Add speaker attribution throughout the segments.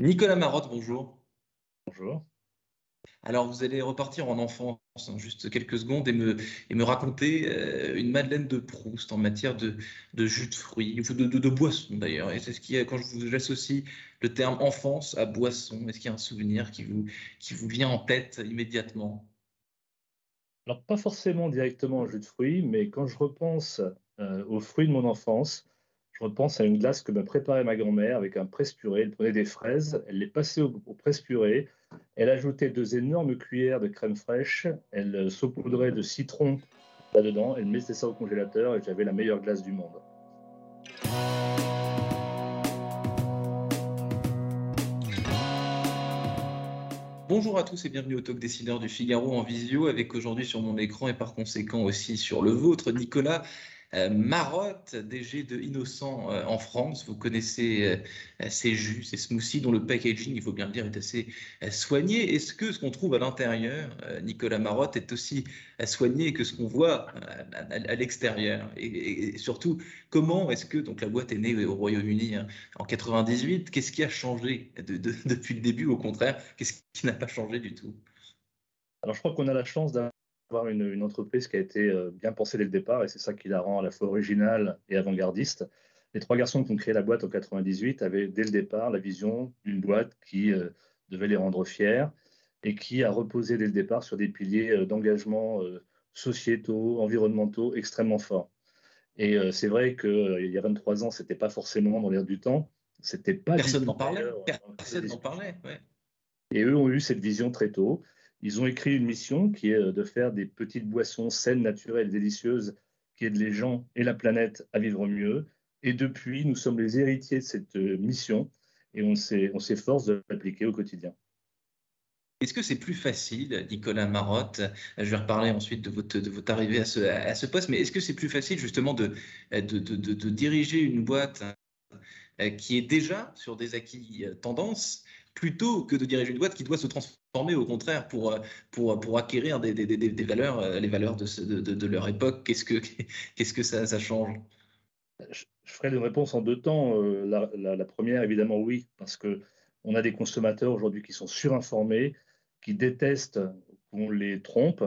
Speaker 1: Nicolas Marotte, bonjour.
Speaker 2: Bonjour.
Speaker 1: Alors, vous allez repartir en enfance, hein, juste quelques secondes, et me, et me raconter euh, une Madeleine de Proust en matière de, de jus de fruits, de, de, de boisson d'ailleurs. Et c'est ce qui, quand je vous associe le terme enfance à boisson, est-ce qu'il y a un souvenir qui vous, qui vous vient en tête immédiatement?
Speaker 2: Alors, pas forcément directement au jus de fruits, mais quand je repense euh, aux fruits de mon enfance, je repense à une glace que m'a préparée ma grand-mère avec un presse-purée. Elle prenait des fraises, elle les passait au, presse-purée, elle ajoutait deux énormes cuillères de crème fraîche, elle euh, saupoudrait de citron là-dedans, elle mettait ça au congélateur et j'avais la meilleure glace du monde.
Speaker 1: Bonjour à tous et bienvenue au Talk Décideur du Figaro en visio avec aujourd'hui sur mon écran et par conséquent aussi sur le vôtre Nicolas Marotte, DG de Innocent euh, en France. Vous connaissez euh, ces jus, ces smoothies dont le packaging, il faut bien le dire, est assez soigné. Est-ce que ce qu'on trouve à l'intérieur, Nicolas Marotte, est aussi soigné que ce qu'on voit à, l'extérieur? Et, surtout, comment est-ce que donc la boîte est née au Royaume-Uni hein, en 98 Qu'est-ce qui a changé depuis le début Au contraire, qu'est-ce qui n'a pas changé du tout?
Speaker 2: Alors, je crois qu'on a la chance d'avoir avoir une, entreprise qui a été euh, bien pensée dès le départ, et c'est ça qui la rend à la fois originale et avant-gardiste. Les trois garçons qui ont créé la boîte en 98 avaient dès le départ la vision d'une boîte qui euh, devait les rendre fiers et qui a reposé dès le départ sur des piliers euh, d'engagement sociétaux, environnementaux extrêmement forts. Et c'est vrai qu'il y a 23 ans, c'était pas forcément dans l'air du temps. C'était pas
Speaker 1: Personne n'en parlait. Personne n'en parlait.
Speaker 2: Et eux ont eu cette vision très tôt. Ils ont écrit une mission qui est euh, de faire des petites boissons saines, naturelles, délicieuses, qui aident les gens et la planète à vivre mieux. Et depuis, nous sommes les héritiers de cette euh, mission et on s'efforce de l'appliquer au quotidien.
Speaker 1: Est-ce que c'est plus facile, Nicolas Marotte Je vais reparler ensuite de votre, arrivée à ce, poste, mais est-ce que c'est plus facile justement de, diriger une boîte euh, qui est déjà sur des acquis tendances plutôt que de diriger une boîte qui doit se transformer au contraire pour, euh, pour, pour acquérir des, des, des, valeurs, euh, les valeurs de, de, de leur époque Qu'est-ce que, que ça, ça change?
Speaker 2: Je, ferai une réponse en deux temps. Euh, la, la, première, évidemment, oui, parce que on a des consommateurs aujourd'hui qui sont surinformés, qui détestent qu'on les trompe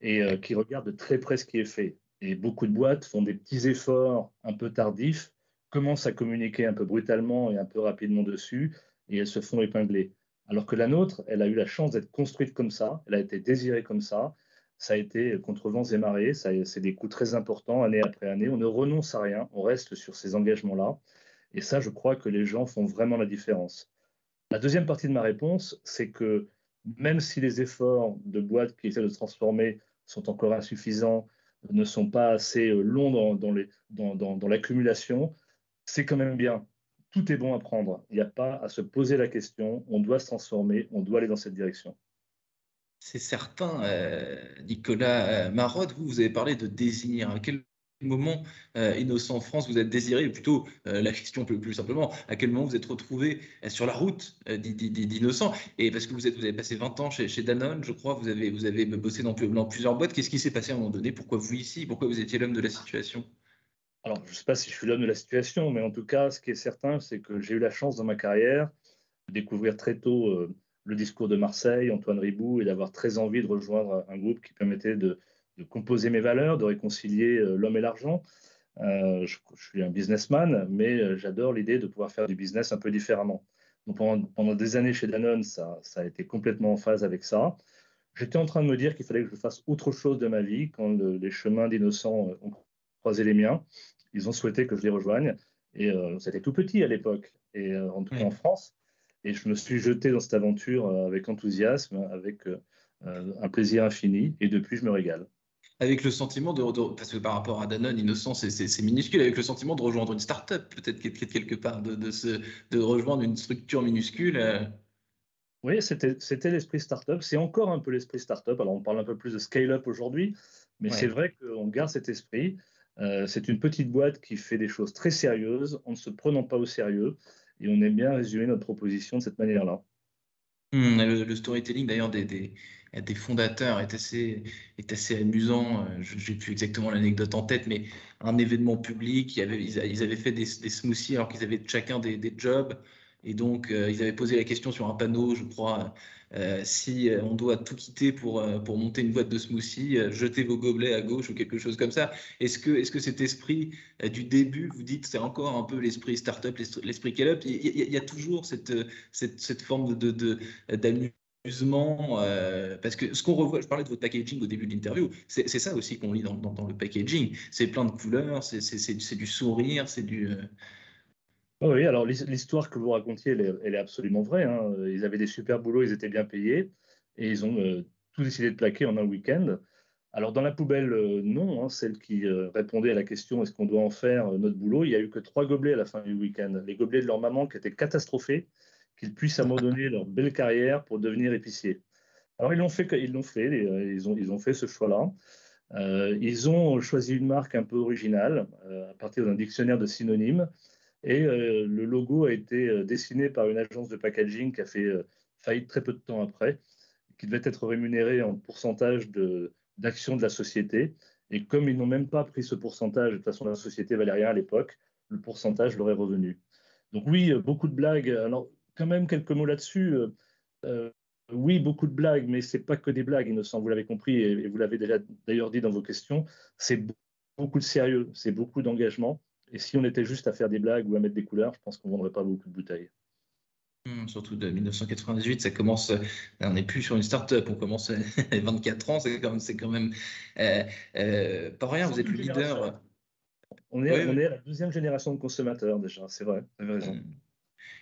Speaker 2: et qui regardent de très près ce qui est fait. Et beaucoup de boîtes font des petits efforts un peu tardifs, commencent à communiquer un peu brutalement et un peu rapidement dessus, et elles se font épingler. Alors que la nôtre, elle a eu la chance d'être construite comme ça, elle a été désirée comme ça, ça a été contre vents et marées, c'est des coûts très importants année après année, on ne renonce à rien, on reste sur ces engagements-là, et ça, je crois que les gens font vraiment la différence. La deuxième partie de ma réponse, c'est que même si les efforts de boîtes qui essaient de se transformer sont encore insuffisants, ne sont pas assez longs dans l'accumulation, c'est quand même bien tout est bon à prendre. Il n'y a pas à se poser la question. On doit se transformer, on doit aller dans cette direction.
Speaker 1: C'est certain, euh, Nicolas euh, Marotte, vous, vous avez parlé de désir. À quel moment, euh, Innocent France, vous êtes désiré, plutôt la question plus, simplement, à quel moment vous êtes retrouvé sur la route d'Innocent? Et parce que vous, êtes, avez passé 20 ans chez, Danone, je crois, vous avez, vous avez bossé dans, dans plusieurs boîtes. Qu'est-ce qui s'est passé à un moment donné? Pourquoi vous ici? Pourquoi vous étiez l'homme de la situation?
Speaker 2: Alors, je ne sais pas si je suis l'homme de la situation, mais en tout cas, ce qui est certain, c'est que j'ai eu la chance dans ma carrière de découvrir très tôt euh, le discours de Marseille, Antoine Ribou, et d'avoir très envie de rejoindre un groupe qui permettait de, composer mes valeurs, de réconcilier euh, l'homme et l'argent. Euh, je, suis un businessman, mais j'adore l'idée de pouvoir faire du business un peu différemment. Donc pendant, des années chez Danone, ça, ça, a été complètement en phase avec ça. J'étais en train de me dire qu'il fallait que je fasse autre chose de ma vie quand les chemins d'innocents ont croisé les miens ils ont souhaité que je les rejoigne. Et euh, c'était tout petit à l'époque, et euh, en tout cas en France. Et je me suis jeté dans cette aventure euh, avec enthousiasme, avec un plaisir infini. Et depuis, je me régale.
Speaker 1: Avec le sentiment de, parce que par rapport à Danone, Innocent, c'est minuscule, avec le sentiment de rejoindre une start-up, peut-être quelque part, de, de, de, rejoindre une structure minuscule.
Speaker 2: Oui, c'était l'esprit start-up. C'est encore un peu l'esprit start-up. Alors, on parle un peu plus de scale-up aujourd'hui, mais c'est vrai qu'on garde cet esprit. Euh, c'est une petite boîte qui fait des choses très sérieuses en ne se prenant pas au sérieux. Et on aime bien résumer notre proposition de cette manière-là.
Speaker 1: Hmm, le, storytelling d'ailleurs des, des, fondateurs est assez, est assez amusant. Euh, je n'ai plus exactement l'anecdote en tête, mais un événement public, ils avaient, fait des, des smoothies alors qu'ils avaient chacun des jobs. Et donc, euh, ils avaient posé la question sur un panneau, je crois, euh, si on doit tout quitter pour, pour monter une boîte de smoothie, jetez vos gobelets à gauche ou quelque chose comme ça. Est-ce que, est -ce que cet esprit du début, vous dites, c'est encore un peu l'esprit startup, l'esprit scale-up il, il, y a toujours cette, cette, cette forme de, euh, parce que ce qu'on revoit, je parlais de votre packaging au début de l'interview, c'est ça aussi qu'on lit dans, dans, le packaging. C'est plein de couleurs, c'est du sourire, c'est du. Euh,
Speaker 2: oui, alors l'histoire que vous racontiez, elle est, absolument vraie. Hein. Ils avaient des super boulots, ils étaient bien payés, et ils ont euh, tout décidé de plaquer en un week-end. Alors dans la poubelle, non, hein, celle qui répondait à la question est-ce qu'on doit en faire notre boulot, il n'y a eu que trois gobelets à la fin du week-end. Les gobelets de leur maman qui étaient catastrophés qu'ils puissent abandonner leur belle carrière pour devenir épicier. Alors ils l'ont fait, ils l'ont fait, euh, ils ont, fait ce choix-là. Euh, ils ont choisi une marque un peu originale euh, à partir d'un dictionnaire de synonymes et le logo a été dessiné par une agence de packaging qui a fait faillite très peu de temps après, qui devait être rémunérée en pourcentage d'actions de, la société. Et comme ils n'ont même pas pris ce pourcentage, de toute façon la société valait rien à l'époque, le pourcentage leur est revenu. Donc oui, beaucoup de blagues. Alors quand même quelques mots là-dessus. Euh, euh, oui, beaucoup de blagues, mais c'est pas que des blagues, Innocent, vous l'avez compris et, vous l'avez d'ailleurs dit dans vos questions. C'est beaucoup de sérieux, c'est beaucoup d'engagement. Et si on était juste à faire des blagues ou à mettre des couleurs, je pense qu'on ne vendrait pas beaucoup de bouteilles.
Speaker 1: Hmm, surtout de 1998, ça commence. On n'est plus sur une start-up, on commence à 24 ans, c'est quand même, quand même euh, pas rien. Vous êtes le leader.
Speaker 2: On est, on est à la deuxième génération de consommateurs déjà, c'est vrai, vous avez raison. Hmm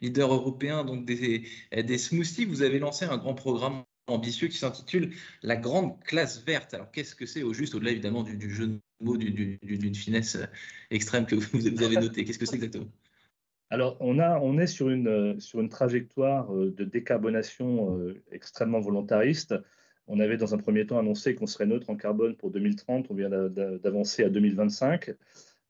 Speaker 1: leader européen donc des, des smoothies, vous avez lancé un grand programme ambitieux qui s'intitule La Grande Classe Verte. Alors, qu'est-ce que c'est au juste, au-delà évidemment du, jeu de mots, d'une finesse euh, extrême que vous, avez noté Qu'est-ce que c'est exactement?
Speaker 2: Alors, on, est sur une, une trajectoire euh, de décarbonation euh, extrêmement volontariste. On avait dans un premier temps annoncé qu'on serait neutre en carbone pour 2030, on vient d'avancer à 2025.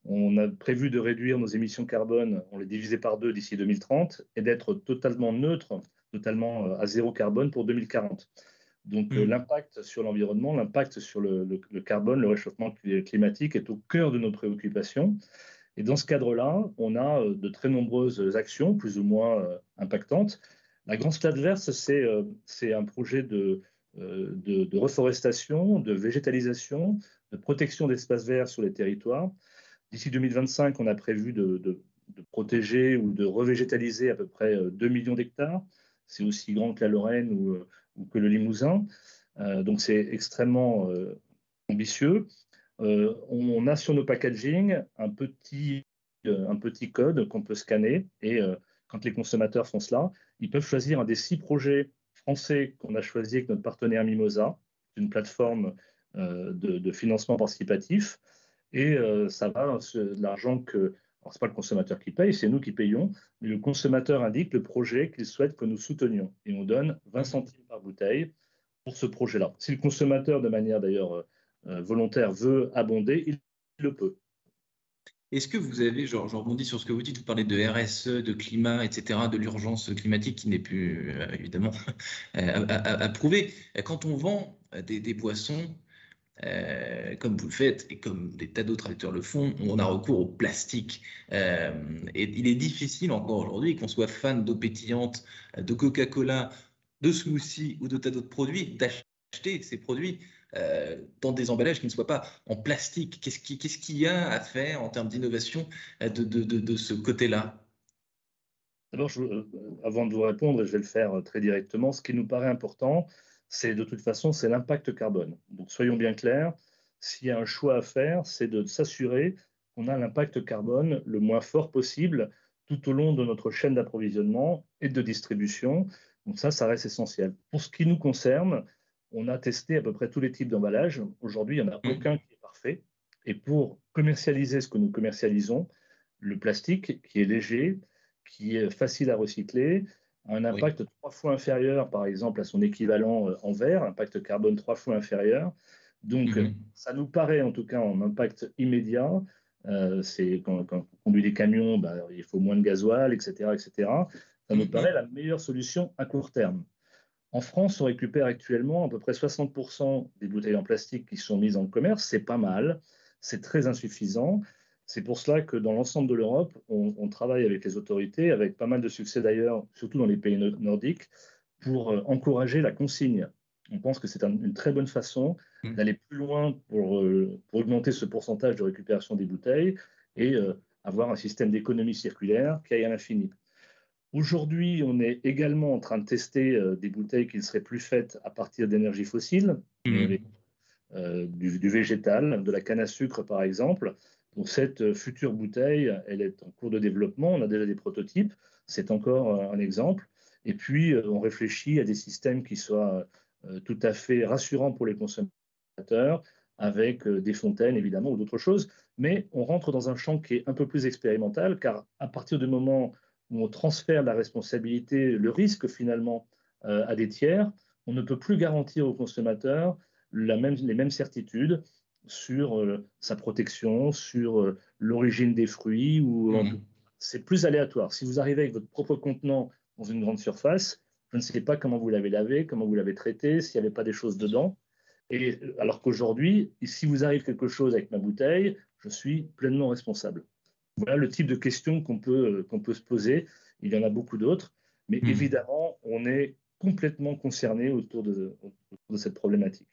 Speaker 2: On a prévu de réduire nos émissions carbone, on les divisait par deux d'ici 2030, et d'être totalement neutre, totalement euh, à zéro carbone pour 2040. Donc euh, hmm. l'impact sur l'environnement, l'impact sur le, carbone, le réchauffement climatique est au cœur de nos préoccupations. Et dans ce cadre-là, on a euh, de très nombreuses actions, plus ou moins impactantes. La Grande Stade Verte, c'est un projet de, de, reforestation, de végétalisation, de protection d'espaces verts sur les territoires, D'ici 2025, on a prévu de, protéger ou de revégétaliser à peu près 2 euh, millions d'hectares. C'est aussi grand que la Lorraine ou, euh, que le Limousin. Euh, donc c'est extrêmement ambitieux. on a sur nos packaging un petit, un petit code qu'on peut scanner et quand les consommateurs font cela, ils peuvent choisir un des six projets français qu'on a choisi avec notre partenaire Mimosa, une plateforme de, financement participatif. Et euh, ça va, de l'argent que. Alors, ce n'est pas le consommateur qui paye, c'est nous qui payons, mais le consommateur indique le projet qu'il souhaite que nous soutenions. Et on donne 20 centimes par bouteille pour ce projet-là. Si le consommateur, de manière d'ailleurs euh, euh, volontaire, veut abonder, il le peut.
Speaker 1: Est-ce que vous avez, je rebondis sur ce que vous dites, vous parlez de RSE, de climat, etc., de l'urgence climatique qui n'est plus évidemment approuvée. Quand on vend des boissons, euh, comme vous le faites et comme des tas d'autres acteurs le font, on a recours au plastique. Euh, et il est difficile encore aujourd'hui, qu'on soit fan d'eau pétillante, de Coca-Cola, de smoothie ou de tas d'autres produits, d'acheter ces produits euh, dans des emballages qui ne soient pas en plastique. Qu'est-ce qu'il y a à faire en termes d'innovation de, ce côté-là?
Speaker 2: D'abord, avant de vous répondre, je vais le faire très directement. Ce qui nous paraît important, c'est de toute façon, c'est l'impact carbone. Donc soyons bien clairs, s'il y a un choix à faire, c'est de s'assurer qu'on a l'impact carbone le moins fort possible tout au long de notre chaîne d'approvisionnement et de distribution. Donc ça, ça reste essentiel. Pour ce qui nous concerne, on a testé à peu près tous les types d'emballages. Aujourd'hui, il n'y en a mmh. aucun qui est parfait. Et pour commercialiser ce que nous commercialisons, le plastique qui est léger, qui est facile à recycler, un impact trois fois inférieur, par exemple, à son équivalent euh, en verre, impact carbone trois fois inférieur. Donc, mhm. ça nous paraît, en tout cas, en impact immédiat. Euh, c'est quand, on conduit des camions, bah, il faut moins de gasoil, etc., etc. Ça nous mhm. paraît la meilleure solution à court terme. En France, on récupère actuellement à peu près 60% des bouteilles en plastique qui sont mises en commerce. C'est pas mal, c'est très insuffisant. C'est pour cela que dans l'ensemble de l'Europe, on, travaille avec les autorités, avec pas mal de succès d'ailleurs, surtout dans les pays nordiques, pour euh, encourager la consigne. On pense que c'est une très bonne façon mmh. d'aller plus loin pour, euh, pour, augmenter ce pourcentage de récupération des bouteilles et euh, avoir un système d'économie circulaire qui aille à l'infini. Aujourd'hui, on est également en train de tester des bouteilles qui ne seraient plus faites à partir d'énergie fossile, mmh. du, du, végétal, de la canne à sucre par exemple. Donc cette future bouteille, elle est en cours de développement. On a déjà des prototypes. C'est encore un exemple. Et puis, on réfléchit à des systèmes qui soient tout à fait rassurants pour les consommateurs, avec des fontaines évidemment ou d'autres choses. Mais on rentre dans un champ qui est un peu plus expérimental, car à partir du moment où on transfère la responsabilité, le risque finalement à des tiers, on ne peut plus garantir aux consommateurs la même, les mêmes certitudes sur euh, sa protection, sur euh, l'origine des fruits. ou mmh. C'est plus aléatoire. Si vous arrivez avec votre propre contenant dans une grande surface, je ne sais pas comment vous l'avez lavé, comment vous l'avez traité, s'il n'y avait pas des choses dedans. Et euh, alors qu'aujourd'hui, si vous arrive quelque chose avec ma bouteille, je suis pleinement responsable. Voilà le type de questions qu'on peut, qu'on peut se poser. Il y en a beaucoup d'autres, mais mmh. évidemment, on est complètement concerné autour de, autour de cette problématique.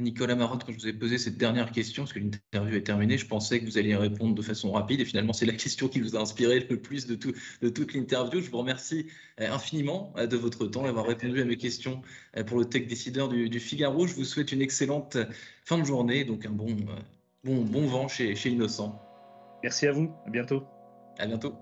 Speaker 1: Nicolas Marotte, quand je vous ai posé cette dernière question, parce que l'interview est terminée, je pensais que vous alliez répondre de façon rapide et finalement c'est la question qui vous a inspiré le plus de, tout, de toute l'interview. Je vous remercie euh, infiniment euh, de votre temps d'avoir répondu à mes questions euh, pour le Tech Décideur du, Figaro. Je vous souhaite une excellente fin de journée, donc un bon, bon, bon vent chez, chez Innocent.
Speaker 2: Merci à vous, à bientôt.
Speaker 1: À bientôt.